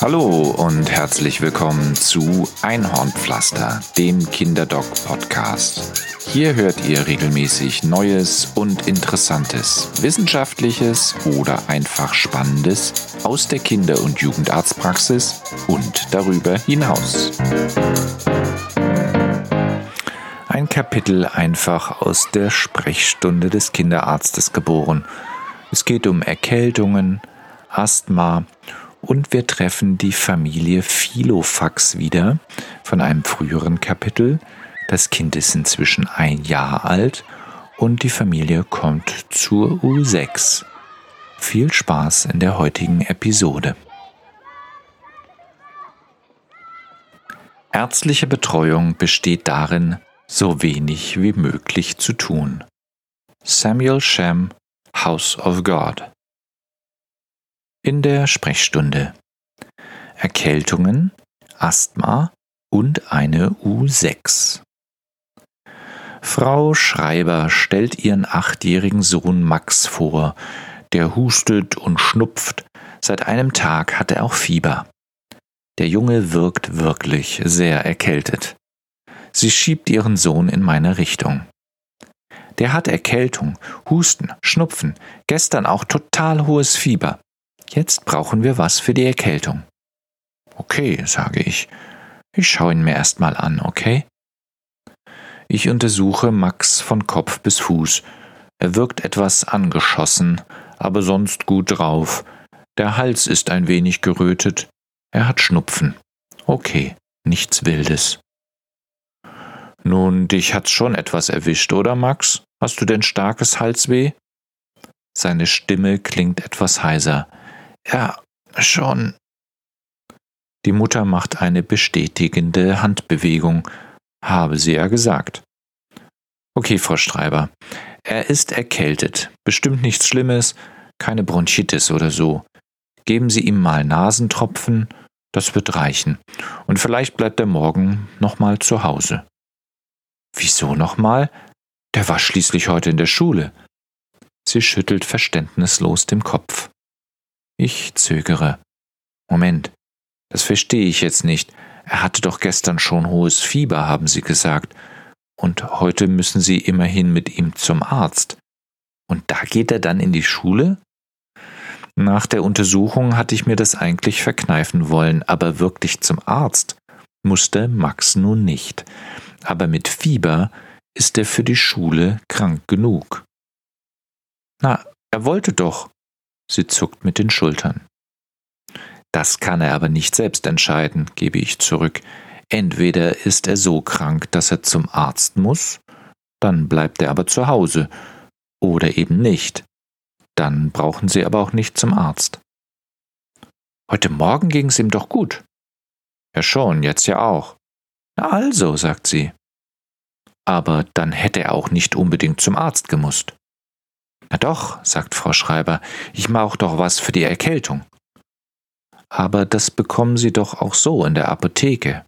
Hallo und herzlich willkommen zu Einhornpflaster, dem Kinderdoc-Podcast. Hier hört ihr regelmäßig Neues und Interessantes, Wissenschaftliches oder einfach Spannendes aus der Kinder- und Jugendarztpraxis und darüber hinaus. Ein Kapitel einfach aus der Sprechstunde des Kinderarztes geboren. Es geht um Erkältungen, Asthma und wir treffen die Familie Philofax wieder von einem früheren Kapitel. Das Kind ist inzwischen ein Jahr alt und die Familie kommt zur U6. Viel Spaß in der heutigen Episode. Ärztliche Betreuung besteht darin, so wenig wie möglich zu tun. Samuel Shem, House of God in der Sprechstunde. Erkältungen, Asthma und eine U6. Frau Schreiber stellt ihren achtjährigen Sohn Max vor, der hustet und schnupft, seit einem Tag hat er auch Fieber. Der Junge wirkt wirklich sehr erkältet. Sie schiebt ihren Sohn in meine Richtung. Der hat Erkältung, Husten, Schnupfen, gestern auch total hohes Fieber. Jetzt brauchen wir was für die Erkältung. Okay, sage ich. Ich schaue ihn mir erstmal an, okay? Ich untersuche Max von Kopf bis Fuß. Er wirkt etwas angeschossen, aber sonst gut drauf. Der Hals ist ein wenig gerötet. Er hat Schnupfen. Okay, nichts Wildes. Nun, dich hat's schon etwas erwischt, oder Max? Hast du denn starkes Halsweh? Seine Stimme klingt etwas heiser. Ja, schon. Die Mutter macht eine bestätigende Handbewegung. Habe sie ja gesagt. Okay, Frau Streiber. Er ist erkältet. Bestimmt nichts Schlimmes, keine Bronchitis oder so. Geben Sie ihm mal Nasentropfen, das wird reichen. Und vielleicht bleibt er morgen nochmal zu Hause. Wieso nochmal? Der war schließlich heute in der Schule. Sie schüttelt verständnislos den Kopf. Ich zögere. Moment, das verstehe ich jetzt nicht. Er hatte doch gestern schon hohes Fieber, haben Sie gesagt. Und heute müssen Sie immerhin mit ihm zum Arzt. Und da geht er dann in die Schule? Nach der Untersuchung hatte ich mir das eigentlich verkneifen wollen, aber wirklich zum Arzt musste Max nun nicht. Aber mit Fieber ist er für die Schule krank genug. Na, er wollte doch, Sie zuckt mit den Schultern. Das kann er aber nicht selbst entscheiden, gebe ich zurück. Entweder ist er so krank, dass er zum Arzt muss, dann bleibt er aber zu Hause, oder eben nicht. Dann brauchen Sie aber auch nicht zum Arzt. Heute Morgen ging es ihm doch gut. Ja schon, jetzt ja auch. Na also, sagt sie. Aber dann hätte er auch nicht unbedingt zum Arzt gemusst. Na doch, sagt Frau Schreiber, ich mache doch was für die Erkältung. Aber das bekommen Sie doch auch so in der Apotheke.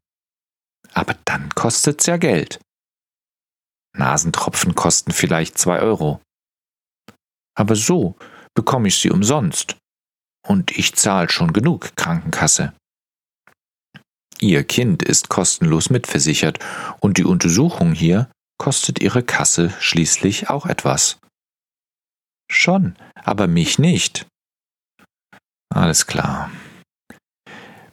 Aber dann kostet's ja Geld. Nasentropfen kosten vielleicht zwei Euro. Aber so bekomme ich sie umsonst. Und ich zahle schon genug Krankenkasse. Ihr Kind ist kostenlos mitversichert und die Untersuchung hier kostet Ihre Kasse schließlich auch etwas. Schon, aber mich nicht. Alles klar.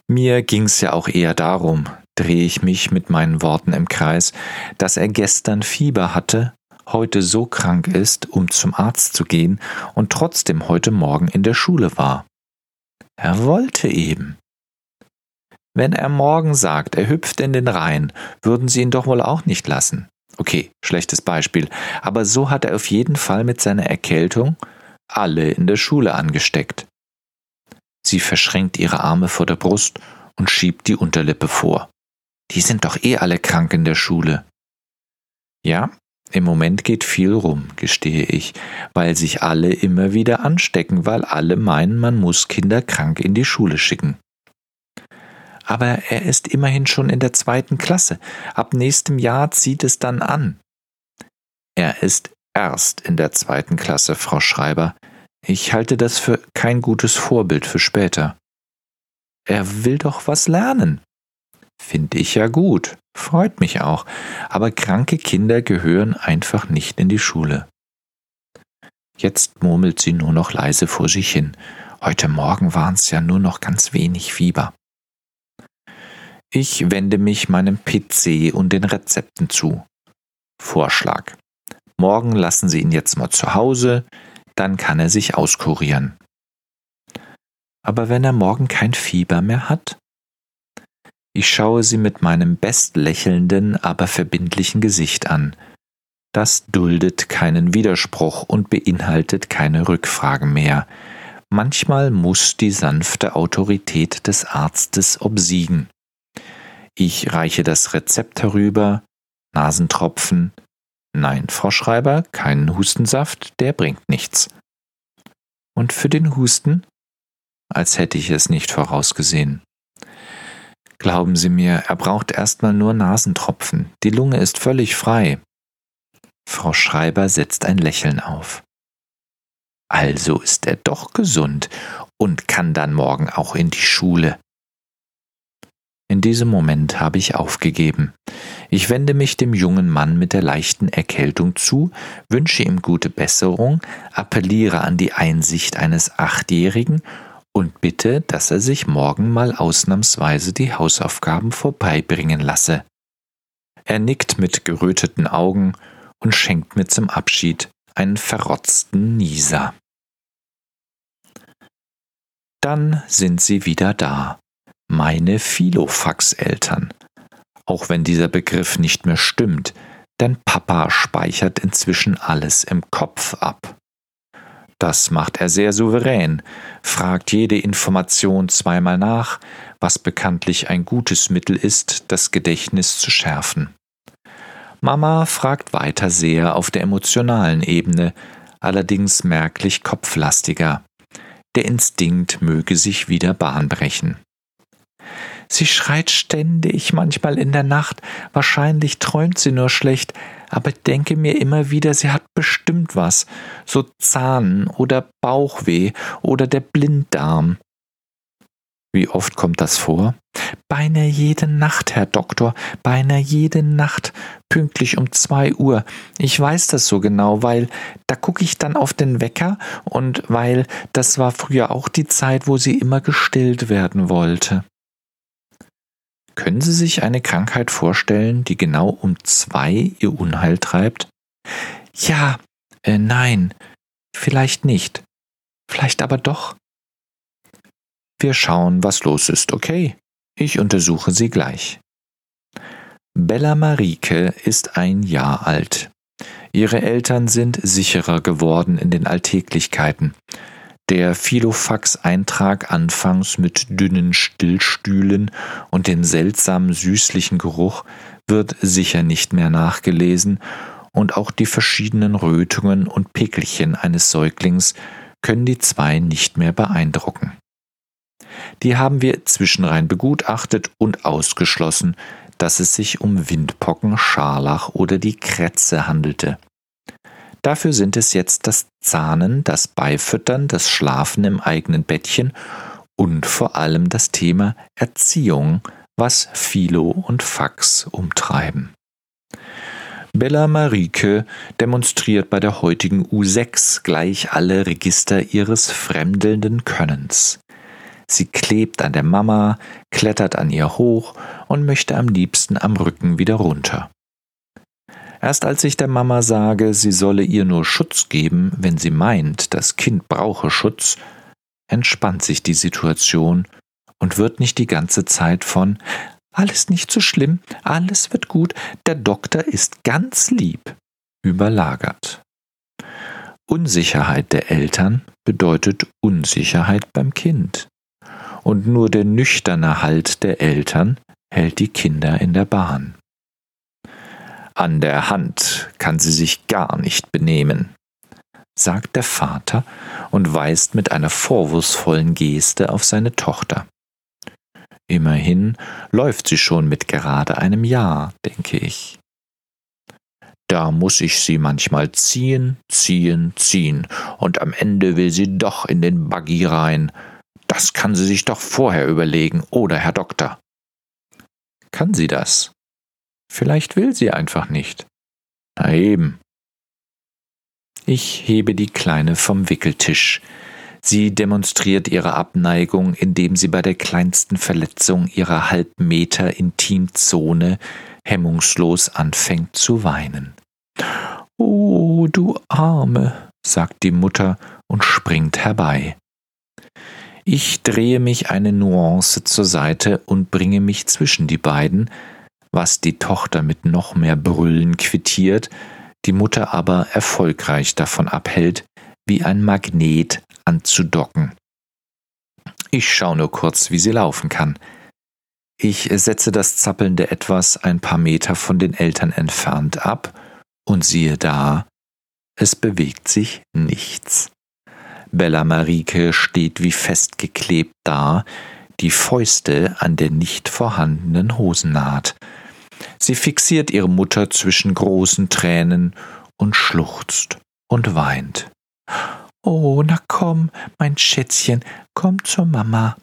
Mir ging's ja auch eher darum, drehe ich mich mit meinen Worten im Kreis, dass er gestern Fieber hatte, heute so krank ist, um zum Arzt zu gehen und trotzdem heute Morgen in der Schule war. Er wollte eben. Wenn er morgen sagt, er hüpft in den Rhein, würden Sie ihn doch wohl auch nicht lassen. Okay, schlechtes Beispiel, aber so hat er auf jeden Fall mit seiner Erkältung alle in der Schule angesteckt. Sie verschränkt ihre Arme vor der Brust und schiebt die Unterlippe vor. Die sind doch eh alle krank in der Schule. Ja, im Moment geht viel rum, gestehe ich, weil sich alle immer wieder anstecken, weil alle meinen, man muss Kinder krank in die Schule schicken aber er ist immerhin schon in der zweiten Klasse. Ab nächstem Jahr zieht es dann an. Er ist erst in der zweiten Klasse, Frau Schreiber. Ich halte das für kein gutes Vorbild für später. er will doch was lernen. Finde ich ja gut, freut mich auch, aber kranke Kinder gehören einfach nicht in die Schule. Jetzt murmelt sie nur noch leise vor sich hin. Heute Morgen waren es ja nur noch ganz wenig Fieber. Ich wende mich meinem PC und den Rezepten zu. Vorschlag. Morgen lassen Sie ihn jetzt mal zu Hause, dann kann er sich auskurieren. Aber wenn er morgen kein Fieber mehr hat? Ich schaue sie mit meinem bestlächelnden, aber verbindlichen Gesicht an. Das duldet keinen Widerspruch und beinhaltet keine Rückfragen mehr. Manchmal muss die sanfte Autorität des Arztes obsiegen. Ich reiche das Rezept herüber, Nasentropfen. Nein, Frau Schreiber, keinen Hustensaft, der bringt nichts. Und für den Husten? Als hätte ich es nicht vorausgesehen. Glauben Sie mir, er braucht erstmal nur Nasentropfen. Die Lunge ist völlig frei. Frau Schreiber setzt ein Lächeln auf. Also ist er doch gesund und kann dann morgen auch in die Schule. In diesem Moment habe ich aufgegeben. Ich wende mich dem jungen Mann mit der leichten Erkältung zu, wünsche ihm gute Besserung, appelliere an die Einsicht eines Achtjährigen und bitte, dass er sich morgen mal ausnahmsweise die Hausaufgaben vorbeibringen lasse. Er nickt mit geröteten Augen und schenkt mir zum Abschied einen verrotzten Nieser. Dann sind sie wieder da meine Filofax-Eltern. Auch wenn dieser Begriff nicht mehr stimmt, denn Papa speichert inzwischen alles im Kopf ab. Das macht er sehr souverän, fragt jede Information zweimal nach, was bekanntlich ein gutes Mittel ist, das Gedächtnis zu schärfen. Mama fragt weiter sehr auf der emotionalen Ebene, allerdings merklich kopflastiger. Der Instinkt möge sich wieder Bahn brechen. Sie schreit ständig, manchmal in der Nacht, wahrscheinlich träumt sie nur schlecht, aber denke mir immer wieder, sie hat bestimmt was, so Zahn oder Bauchweh oder der Blinddarm. Wie oft kommt das vor? Beinahe jede Nacht, Herr Doktor, beinahe jede Nacht, pünktlich um zwei Uhr. Ich weiß das so genau, weil da gucke ich dann auf den Wecker und weil das war früher auch die Zeit, wo sie immer gestillt werden wollte. Können Sie sich eine Krankheit vorstellen, die genau um zwei Ihr Unheil treibt? Ja, äh, nein, vielleicht nicht, vielleicht aber doch. Wir schauen, was los ist, okay? Ich untersuche sie gleich. Bella Marike ist ein Jahr alt. Ihre Eltern sind sicherer geworden in den Alltäglichkeiten. Der Filofax-Eintrag anfangs mit dünnen Stillstühlen und dem seltsam süßlichen Geruch wird sicher nicht mehr nachgelesen und auch die verschiedenen Rötungen und Pickelchen eines Säuglings können die zwei nicht mehr beeindrucken. Die haben wir zwischenrein begutachtet und ausgeschlossen, dass es sich um Windpocken, Scharlach oder die Krätze handelte. Dafür sind es jetzt das Zahnen, das Beifüttern, das Schlafen im eigenen Bettchen und vor allem das Thema Erziehung, was Philo und Fax umtreiben. Bella Marike demonstriert bei der heutigen U6 gleich alle Register ihres fremdelnden Könnens. Sie klebt an der Mama, klettert an ihr hoch und möchte am liebsten am Rücken wieder runter. Erst als ich der Mama sage, sie solle ihr nur Schutz geben, wenn sie meint, das Kind brauche Schutz, entspannt sich die Situation und wird nicht die ganze Zeit von alles nicht so schlimm, alles wird gut, der Doktor ist ganz lieb überlagert. Unsicherheit der Eltern bedeutet Unsicherheit beim Kind. Und nur der nüchterne Halt der Eltern hält die Kinder in der Bahn. An der Hand kann sie sich gar nicht benehmen, sagt der Vater und weist mit einer vorwurfsvollen Geste auf seine Tochter. Immerhin läuft sie schon mit gerade einem Jahr, denke ich. Da muss ich sie manchmal ziehen, ziehen, ziehen, und am Ende will sie doch in den Buggy rein. Da Das kann sie sich doch vorher überlegen, oder Herr Doktor? Kann sie das? Vielleicht will sie einfach nicht. Na eben. Ich hebe die Kleine vom Wickeltisch. Sie demonstriert ihre Abneigung, indem sie bei der kleinsten Verletzung ihrer Halbmeter Intimzone hemmungslos anfängt zu weinen. Oh, du Arme, sagt die Mutter und springt herbei. Ich drehe mich eine Nuance zur Seite und bringe mich zwischen die beiden, was die Tochter mit noch mehr Brüllen quittiert, die Mutter aber erfolgreich davon abhält, wie ein Magnet anzudocken. Ich schaue nur kurz, wie sie laufen kann. Ich setze das zappelnde Etwas ein paar Meter von den Eltern entfernt ab und siehe da, es bewegt sich nichts. Bella Marike steht wie festgeklebt da, die Fäuste an der nicht vorhandenen Hosennaht. Sie fixiert ihre Mutter zwischen großen Tränen und schluchzt und weint. Oh, na komm, mein Schätzchen, komm zur Mama.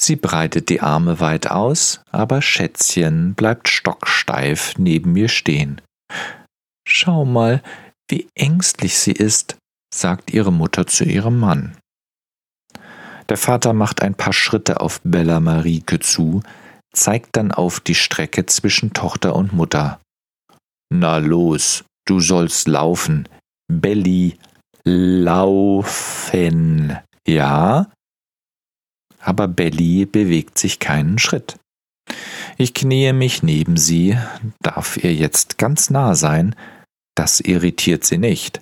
Sie breitet die Arme weit aus, aber Schätzchen bleibt stocksteif neben mir stehen. Schau mal, wie ängstlich sie ist, sagt ihre Mutter zu ihrem Mann. Der Vater macht ein paar Schritte auf Bella Marike zu, zeigt dann auf die Strecke zwischen Tochter und Mutter. Na los, du sollst laufen. Belly, laufen. Ja? Aber Belly bewegt sich keinen Schritt. Ich kniee mich neben sie, darf ihr jetzt ganz nah sein, das irritiert sie nicht,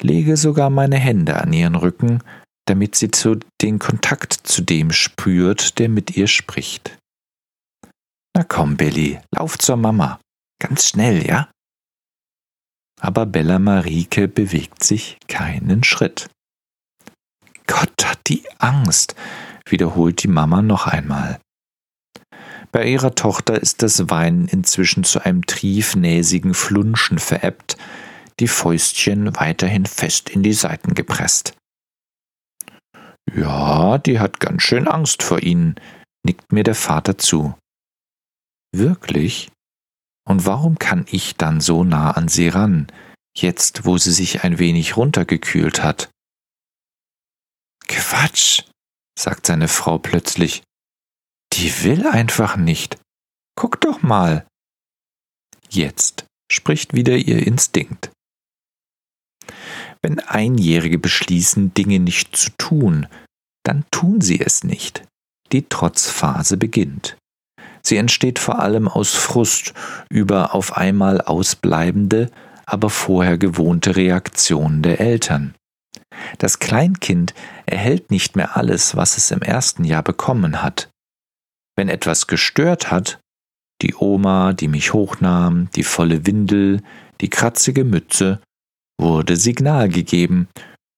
lege sogar meine Hände an ihren Rücken, damit sie den Kontakt zu dem spürt, der mit ihr spricht. Na komm, Billy, lauf zur Mama. Ganz schnell, ja? Aber Bella Marike bewegt sich keinen Schritt. Gott hat die Angst, wiederholt die Mama noch einmal. Bei ihrer Tochter ist das Weinen inzwischen zu einem triefnäsigen Flunschen verebbt, die Fäustchen weiterhin fest in die Seiten gepresst. Ja, die hat ganz schön Angst vor Ihnen, nickt mir der Vater zu. Wirklich? Und warum kann ich dann so nah an sie ran, jetzt wo sie sich ein wenig runtergekühlt hat? Quatsch, sagt seine Frau plötzlich. Die will einfach nicht. Guck doch mal. Jetzt spricht wieder ihr Instinkt. Wenn Einjährige beschließen, Dinge nicht zu tun, dann tun sie es nicht. Die Trotzphase beginnt. Sie entsteht vor allem aus Frust über auf einmal ausbleibende, aber vorher gewohnte Reaktionen der Eltern. Das Kleinkind erhält nicht mehr alles, was es im ersten Jahr bekommen hat. Wenn etwas gestört hat, die Oma, die mich hochnahm, die volle Windel, die kratzige Mütze, wurde Signal gegeben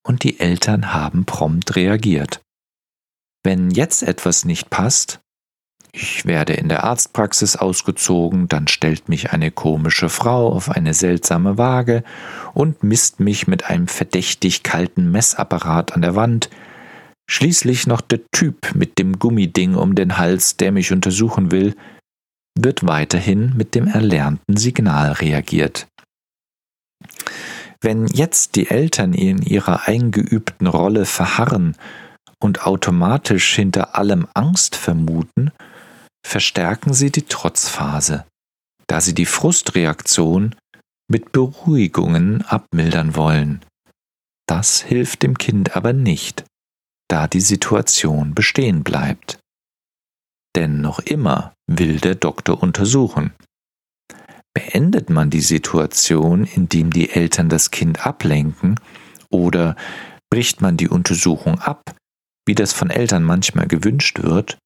und die Eltern haben prompt reagiert. Wenn jetzt etwas nicht passt, ich werde in der Arztpraxis ausgezogen, dann stellt mich eine komische Frau auf eine seltsame Waage und misst mich mit einem verdächtig kalten Messapparat an der Wand, schließlich noch der Typ mit dem Gummiding um den Hals, der mich untersuchen will, wird weiterhin mit dem erlernten Signal reagiert. Wenn jetzt die Eltern in ihrer eingeübten Rolle verharren und automatisch hinter allem Angst vermuten, verstärken sie die Trotzphase, da sie die Frustreaktion mit Beruhigungen abmildern wollen. Das hilft dem Kind aber nicht, da die Situation bestehen bleibt. Denn noch immer will der Doktor untersuchen. Beendet man die Situation, indem die Eltern das Kind ablenken, oder bricht man die Untersuchung ab, wie das von Eltern manchmal gewünscht wird,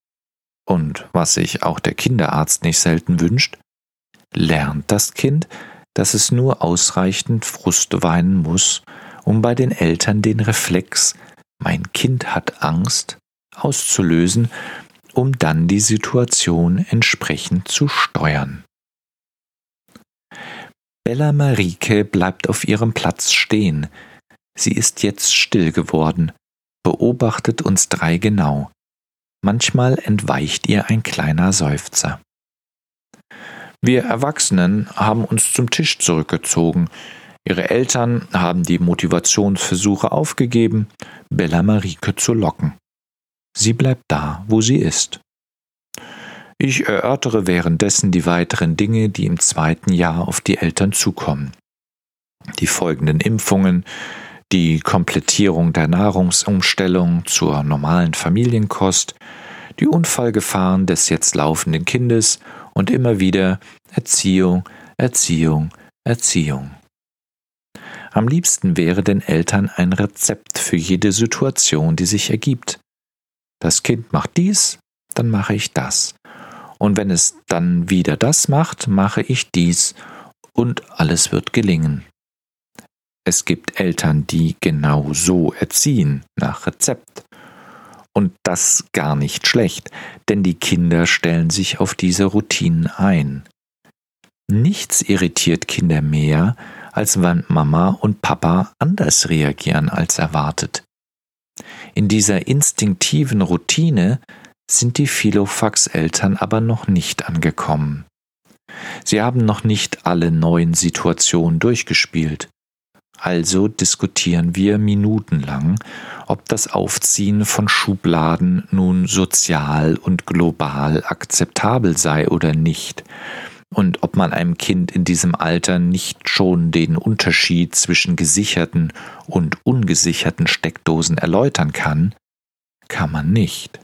und was sich auch der Kinderarzt nicht selten wünscht, lernt das Kind, dass es nur ausreichend Frust weinen muss, um bei den Eltern den Reflex mein Kind hat Angst auszulösen, um dann die Situation entsprechend zu steuern. Bella Marike bleibt auf ihrem Platz stehen. Sie ist jetzt still geworden, beobachtet uns drei genau. Manchmal entweicht ihr ein kleiner Seufzer. Wir Erwachsenen haben uns zum Tisch zurückgezogen. Ihre Eltern haben die Motivationsversuche aufgegeben, Bella Marike zu locken. Sie bleibt da, wo sie ist. Ich erörtere währenddessen die weiteren Dinge, die im zweiten Jahr auf die Eltern zukommen. Die folgenden Impfungen, die Komplettierung der Nahrungsumstellung zur normalen Familienkost, die Unfallgefahren des jetzt laufenden Kindes und immer wieder Erziehung, Erziehung, Erziehung. Am liebsten wäre den Eltern ein Rezept für jede Situation, die sich ergibt. Das Kind macht dies, dann mache ich das. Und wenn es dann wieder das macht, mache ich dies und alles wird gelingen. Es gibt Eltern, die genau so erziehen, nach Rezept. Und das gar nicht schlecht, denn die Kinder stellen sich auf diese Routinen ein. Nichts irritiert Kinder mehr, als wenn Mama und Papa anders reagieren als erwartet. In dieser instinktiven Routine sind die Philofax-Eltern aber noch nicht angekommen. Sie haben noch nicht alle neuen Situationen durchgespielt. Also diskutieren wir minutenlang, ob das Aufziehen von Schubladen nun sozial und global akzeptabel sei oder nicht, und ob man einem Kind in diesem Alter nicht schon den Unterschied zwischen gesicherten und ungesicherten Steckdosen erläutern kann, kann man nicht.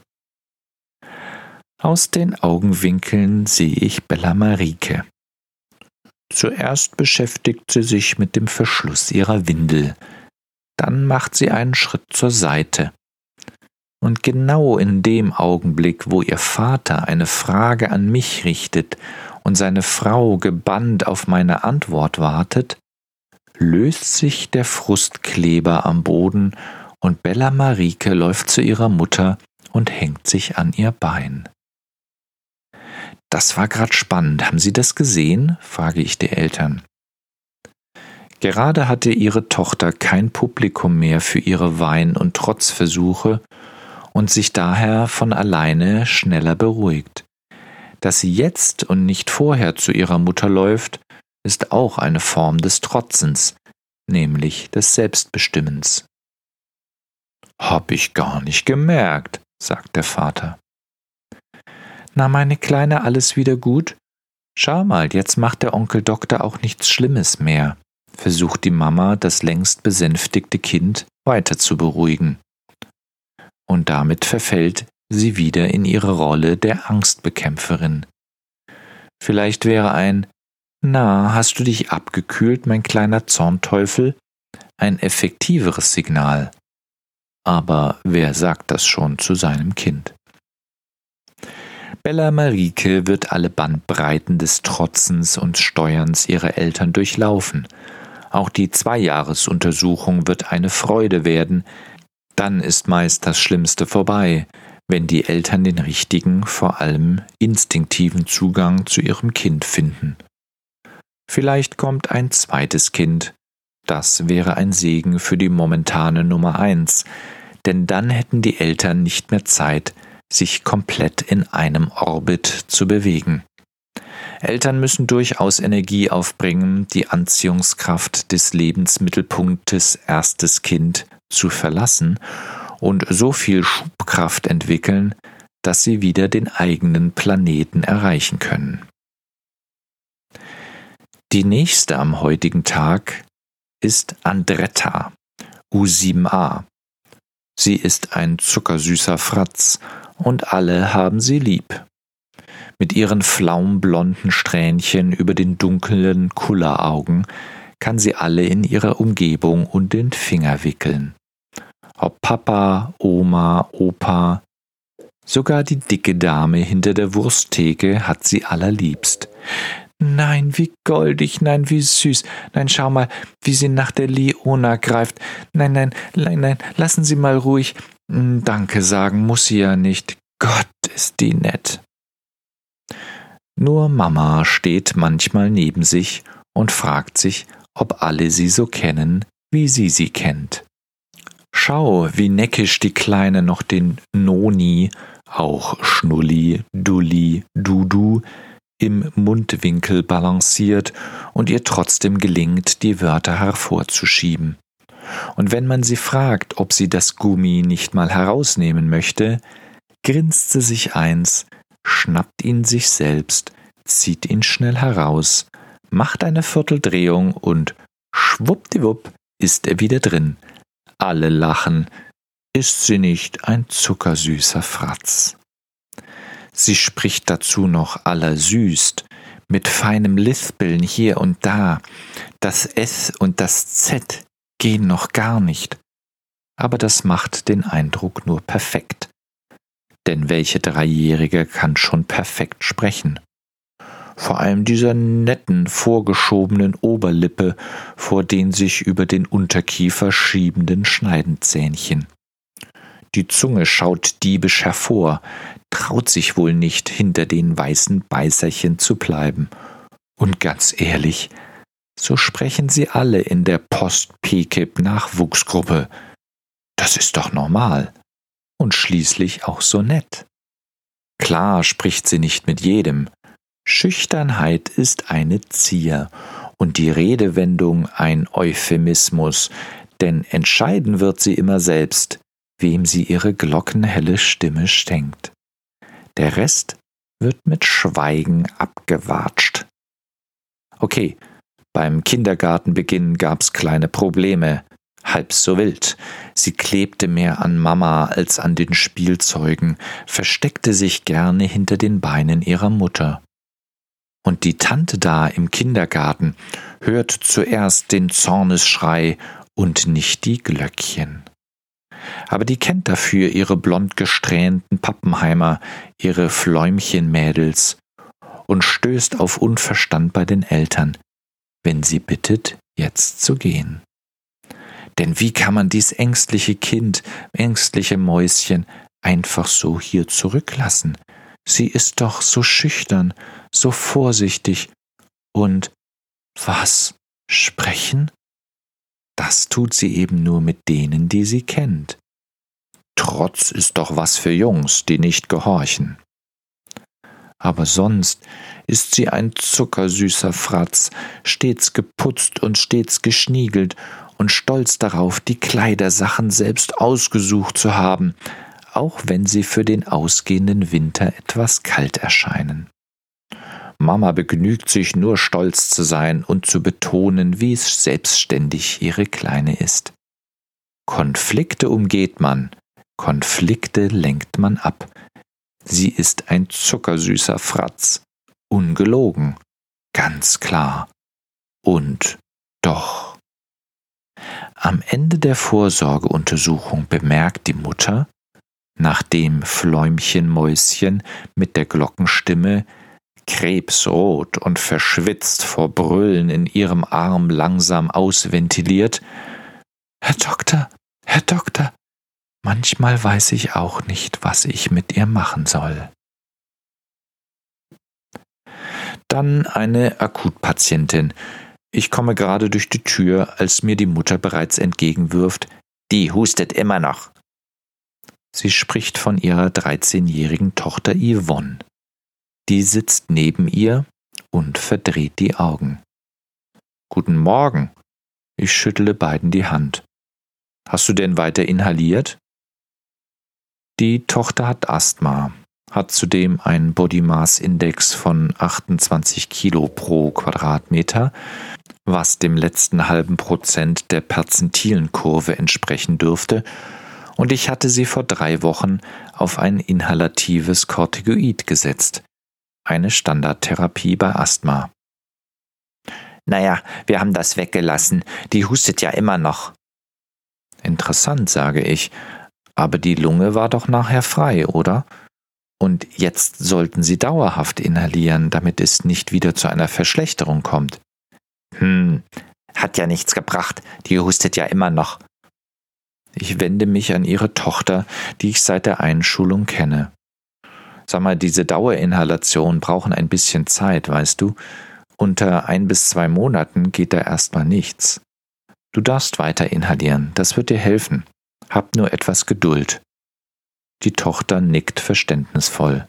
Aus den Augenwinkeln sehe ich Bella Marike. Zuerst beschäftigt sie sich mit dem Verschluss ihrer Windel, dann macht sie einen Schritt zur Seite. Und genau in dem Augenblick, wo ihr Vater eine Frage an mich richtet und seine Frau gebannt auf meine Antwort wartet, löst sich der Frustkleber am Boden und Bella Marike läuft zu ihrer Mutter und hängt sich an ihr Bein. Das war grad spannend. Haben Sie das gesehen? frage ich die Eltern. Gerade hatte ihre Tochter kein Publikum mehr für ihre Wein- und Trotzversuche und sich daher von alleine schneller beruhigt. Dass sie jetzt und nicht vorher zu ihrer Mutter läuft, ist auch eine Form des Trotzens, nämlich des Selbstbestimmens. Hab ich gar nicht gemerkt, sagt der Vater. Na, meine Kleine, alles wieder gut? Schau mal, jetzt macht der Onkel Doktor auch nichts Schlimmes mehr, versucht die Mama, das längst besänftigte Kind weiter zu beruhigen. Und damit verfällt sie wieder in ihre Rolle der Angstbekämpferin. Vielleicht wäre ein Na, hast du dich abgekühlt, mein kleiner Zornteufel? ein effektiveres Signal. Aber wer sagt das schon zu seinem Kind? Bella Marike wird alle Bandbreiten des Trotzens und Steuerns ihrer Eltern durchlaufen. Auch die Zweijahresuntersuchung wird eine Freude werden. Dann ist meist das Schlimmste vorbei, wenn die Eltern den richtigen, vor allem instinktiven Zugang zu ihrem Kind finden. Vielleicht kommt ein zweites Kind. Das wäre ein Segen für die momentane Nummer eins, denn dann hätten die Eltern nicht mehr Zeit, sich komplett in einem Orbit zu bewegen. Eltern müssen durchaus Energie aufbringen, die Anziehungskraft des Lebensmittelpunktes erstes Kind zu verlassen und so viel Schubkraft entwickeln, dass sie wieder den eigenen Planeten erreichen können. Die nächste am heutigen Tag ist Andretta, U7a. Sie ist ein zuckersüßer Fratz und alle haben sie lieb. Mit ihren flaumblonden Strähnchen über den dunklen Kulleraugen kann sie alle in ihrer Umgebung und den Finger wickeln. Ob Papa, Oma, Opa, sogar die dicke Dame hinter der Wursttheke hat sie allerliebst. Nein, wie goldig, nein, wie süß. Nein, schau mal, wie sie nach der Leona greift. Nein, nein, nein, nein, lassen Sie mal ruhig. Hm, danke sagen muss sie ja nicht. Gott, ist die nett. Nur Mama steht manchmal neben sich und fragt sich, ob alle sie so kennen, wie sie sie kennt. Schau, wie neckisch die Kleine noch den Noni, auch Schnulli, Dulli, Dudu, im Mundwinkel balanciert und ihr trotzdem gelingt, die Wörter hervorzuschieben. Und wenn man sie fragt, ob sie das Gummi nicht mal herausnehmen möchte, grinst sie sich eins, schnappt ihn sich selbst, zieht ihn schnell heraus, macht eine Vierteldrehung und schwuppdiwupp ist er wieder drin. Alle lachen. Ist sie nicht ein zuckersüßer Fratz? Sie spricht dazu noch allersüßt, mit feinem Lispeln hier und da. Das S und das Z gehen noch gar nicht. Aber das macht den Eindruck nur perfekt. Denn welche Dreijährige kann schon perfekt sprechen? Vor allem dieser netten, vorgeschobenen Oberlippe vor den sich über den Unterkiefer schiebenden Schneidenzähnchen. Die Zunge schaut diebisch hervor, traut sich wohl nicht, hinter den weißen Beißerchen zu bleiben. Und ganz ehrlich, so sprechen sie alle in der Post-PKIP-Nachwuchsgruppe. Das ist doch normal. Und schließlich auch so nett. Klar spricht sie nicht mit jedem. Schüchternheit ist eine Zier und die Redewendung ein Euphemismus, denn entscheiden wird sie immer selbst, wem sie ihre glockenhelle Stimme schenkt. Der Rest wird mit Schweigen abgewatscht. Okay, beim Kindergartenbeginn gab's kleine Probleme, halb so wild. Sie klebte mehr an Mama als an den Spielzeugen, versteckte sich gerne hinter den Beinen ihrer Mutter. Und die Tante da im Kindergarten hört zuerst den Zornesschrei und nicht die Glöckchen. Aber die kennt dafür ihre blond gesträhnten Pappenheimer, ihre Fläumchenmädels und stößt auf Unverstand bei den Eltern, wenn sie bittet, jetzt zu gehen. Denn wie kann man dies ängstliche Kind, ängstliche Mäuschen einfach so hier zurücklassen? Sie ist doch so schüchtern, so vorsichtig und was? Sprechen? Das tut sie eben nur mit denen, die sie kennt. Trotz ist doch was für Jungs, die nicht gehorchen aber sonst ist sie ein zuckersüßer Fratz, stets geputzt und stets geschniegelt und stolz darauf, die Kleidersachen selbst ausgesucht zu haben, auch wenn sie für den ausgehenden Winter etwas kalt erscheinen. Mama begnügt sich nur stolz zu sein und zu betonen, wie es selbstständig ihre Kleine ist. Konflikte umgeht man, Konflikte lenkt man ab, Sie ist ein zuckersüßer Fratz. Ungelogen. Ganz klar. Und doch. Am Ende der Vorsorgeuntersuchung bemerkt die Mutter, nachdem Fläumchen Mäuschen mit der Glockenstimme krebsrot und verschwitzt vor Brüllen in ihrem Arm langsam ausventiliert Herr Doktor, Herr Doktor, Manchmal weiß ich auch nicht, was ich mit ihr machen soll. Dann eine Akutpatientin. Ich komme gerade durch die Tür, als mir die Mutter bereits entgegenwirft, die hustet immer noch. Sie spricht von ihrer 13-jährigen Tochter Yvonne. Die sitzt neben ihr und verdreht die Augen. Guten Morgen. Ich schüttle beiden die Hand. Hast du denn weiter inhaliert? Die Tochter hat Asthma, hat zudem einen Body Mass Index von 28 Kilo pro Quadratmeter, was dem letzten halben Prozent der perzentilen Kurve entsprechen dürfte, und ich hatte sie vor drei Wochen auf ein inhalatives Corticoid gesetzt, eine Standardtherapie bei Asthma. Naja, wir haben das weggelassen, die hustet ja immer noch. Interessant, sage ich, aber die Lunge war doch nachher frei, oder? Und jetzt sollten Sie dauerhaft inhalieren, damit es nicht wieder zu einer Verschlechterung kommt. Hm, hat ja nichts gebracht, die hustet ja immer noch. Ich wende mich an Ihre Tochter, die ich seit der Einschulung kenne. Sag mal, diese Dauerinhalationen brauchen ein bisschen Zeit, weißt du? Unter ein bis zwei Monaten geht da erstmal nichts. Du darfst weiter inhalieren, das wird dir helfen Hab nur etwas Geduld. Die Tochter nickt verständnisvoll.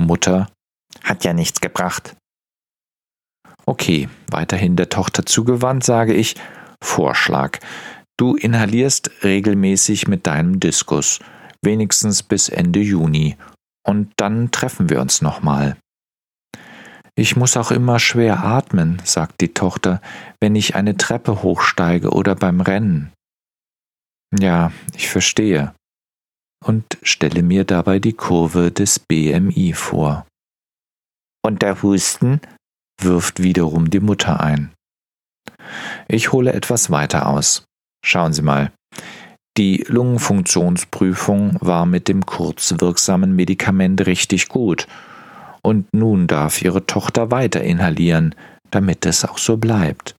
Mutter hat ja nichts gebracht. Okay, weiterhin der Tochter zugewandt, sage ich, Vorschlag. Du inhalierst regelmäßig mit deinem Diskus, wenigstens bis Ende Juni, und dann treffen wir uns nochmal. Ich muss auch immer schwer atmen, sagt die Tochter, wenn ich eine Treppe hochsteige oder beim Rennen. Ja, ich verstehe. Und stelle mir dabei die Kurve des BMI vor. Und der Husten? wirft wiederum die Mutter ein. Ich hole etwas weiter aus. Schauen Sie mal. Die Lungenfunktionsprüfung war mit dem kurzwirksamen Medikament richtig gut. Und nun darf Ihre Tochter weiter inhalieren, damit es auch so bleibt.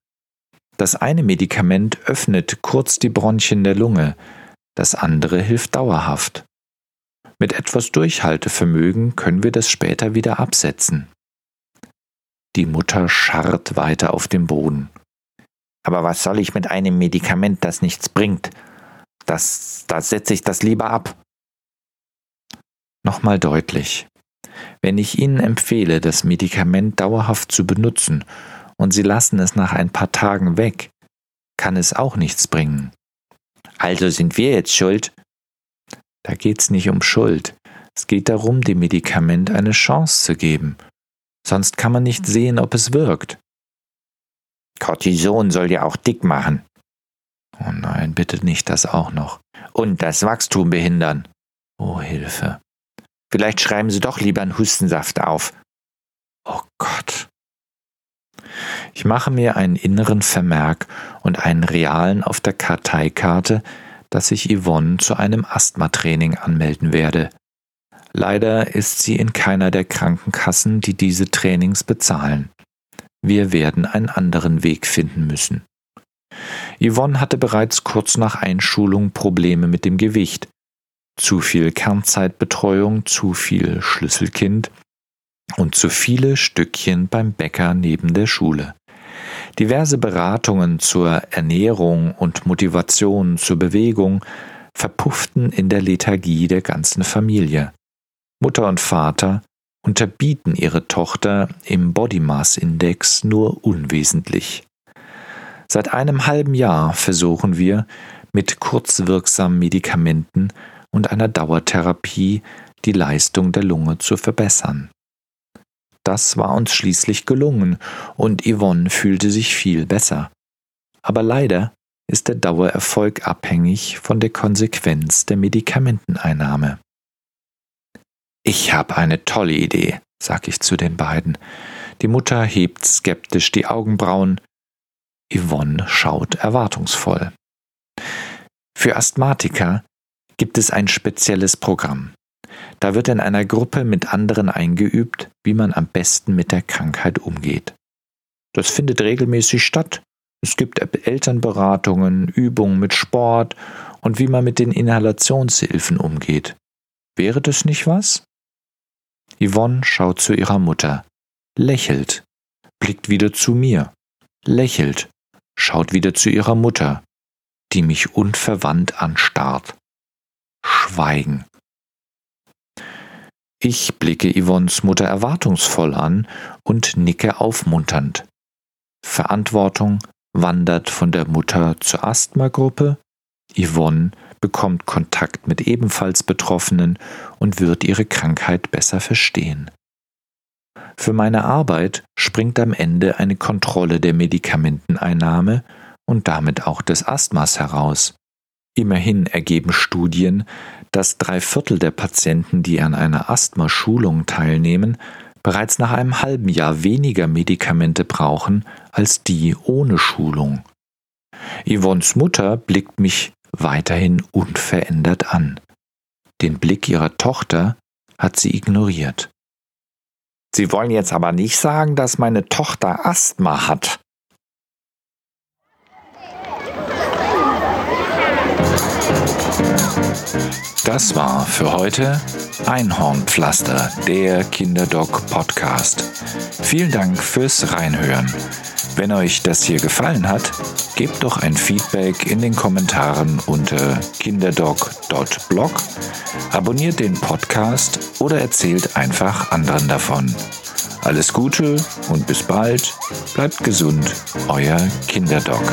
Das eine Medikament öffnet kurz die Bronchien der Lunge, das andere hilft dauerhaft. Mit etwas Durchhaltevermögen können wir das später wieder absetzen. Die Mutter scharrt weiter auf dem Boden. Aber was soll ich mit einem Medikament, das nichts bringt? Das, da setze ich das lieber ab. Nochmal deutlich. Wenn ich Ihnen empfehle, das Medikament dauerhaft zu benutzen und Sie lassen es nach ein paar Tagen weg, kann es auch nichts bringen. Also sind wir jetzt schuld? Da geht's nicht um Schuld. Es geht darum, dem Medikament eine Chance zu geben. Sonst kann man nicht sehen, ob es wirkt. Cortison soll ja auch dick machen. Oh nein, bitte nicht das auch noch. Und das Wachstum behindern. Oh Hilfe. Vielleicht schreiben Sie doch lieber einen Hustensaft auf. Oh Gott. Ich mache mir einen inneren Vermerk und einen realen auf der Karteikarte, dass ich Yvonne zu einem Asthmatraining anmelden werde. Leider ist sie in keiner der Krankenkassen, die diese Trainings bezahlen. Wir werden einen anderen Weg finden müssen. Yvonne hatte bereits kurz nach Einschulung Probleme mit dem Gewicht. Zu viel Kernzeitbetreuung, zu viel Schlüsselkind und zu viele Stückchen beim Bäcker neben der Schule. Diverse Beratungen zur Ernährung und Motivation zur Bewegung verpufften in der Lethargie der ganzen Familie. Mutter und Vater unterbieten ihre Tochter im Body Mass Index nur unwesentlich. Seit einem halben Jahr versuchen wir, mit kurzwirksamen Medikamenten und einer Dauertherapie die Leistung der Lunge zu verbessern. Das war uns schließlich gelungen und Yvonne fühlte sich viel besser. Aber leider ist der Dauererfolg abhängig von der Konsequenz der Medikamenteneinnahme. Ich habe eine tolle Idee, sag ich zu den beiden. Die Mutter hebt skeptisch die Augenbrauen. Yvonne schaut erwartungsvoll. Für Asthmatiker gibt es ein spezielles Programm. Da wird in einer Gruppe mit anderen eingeübt, wie man am besten mit der Krankheit umgeht. Das findet regelmäßig statt. Es gibt Elternberatungen, Übungen mit Sport und wie man mit den Inhalationshilfen umgeht. Wäre das nicht was? Yvonne schaut zu ihrer Mutter, lächelt, blickt wieder zu mir, lächelt, schaut wieder zu ihrer Mutter, die mich unverwandt anstarrt. Schweigen. Ich blicke Yvonnes Mutter erwartungsvoll an und nicke aufmunternd. Verantwortung wandert von der Mutter zur Asthma-Gruppe, Yvonne bekommt Kontakt mit ebenfalls Betroffenen und wird ihre Krankheit besser verstehen. Für meine Arbeit springt am Ende eine Kontrolle der Medikamenteneinnahme und damit auch des Asthmas heraus. Immerhin ergeben Studien, dass drei Viertel der Patienten, die an einer Asthma-Schulung teilnehmen, bereits nach einem halben Jahr weniger Medikamente brauchen als die ohne Schulung. Yvonnes Mutter blickt mich weiterhin unverändert an. Den Blick ihrer Tochter hat sie ignoriert. Sie wollen jetzt aber nicht sagen, dass meine Tochter Asthma hat. Das war für heute Einhornpflaster, der Kinderdoc Podcast. Vielen Dank fürs Reinhören. Wenn euch das hier gefallen hat, gebt doch ein Feedback in den Kommentaren unter kinderdog.blog, abonniert den Podcast oder erzählt einfach anderen davon. Alles Gute und bis bald. Bleibt gesund, euer Kinderdog.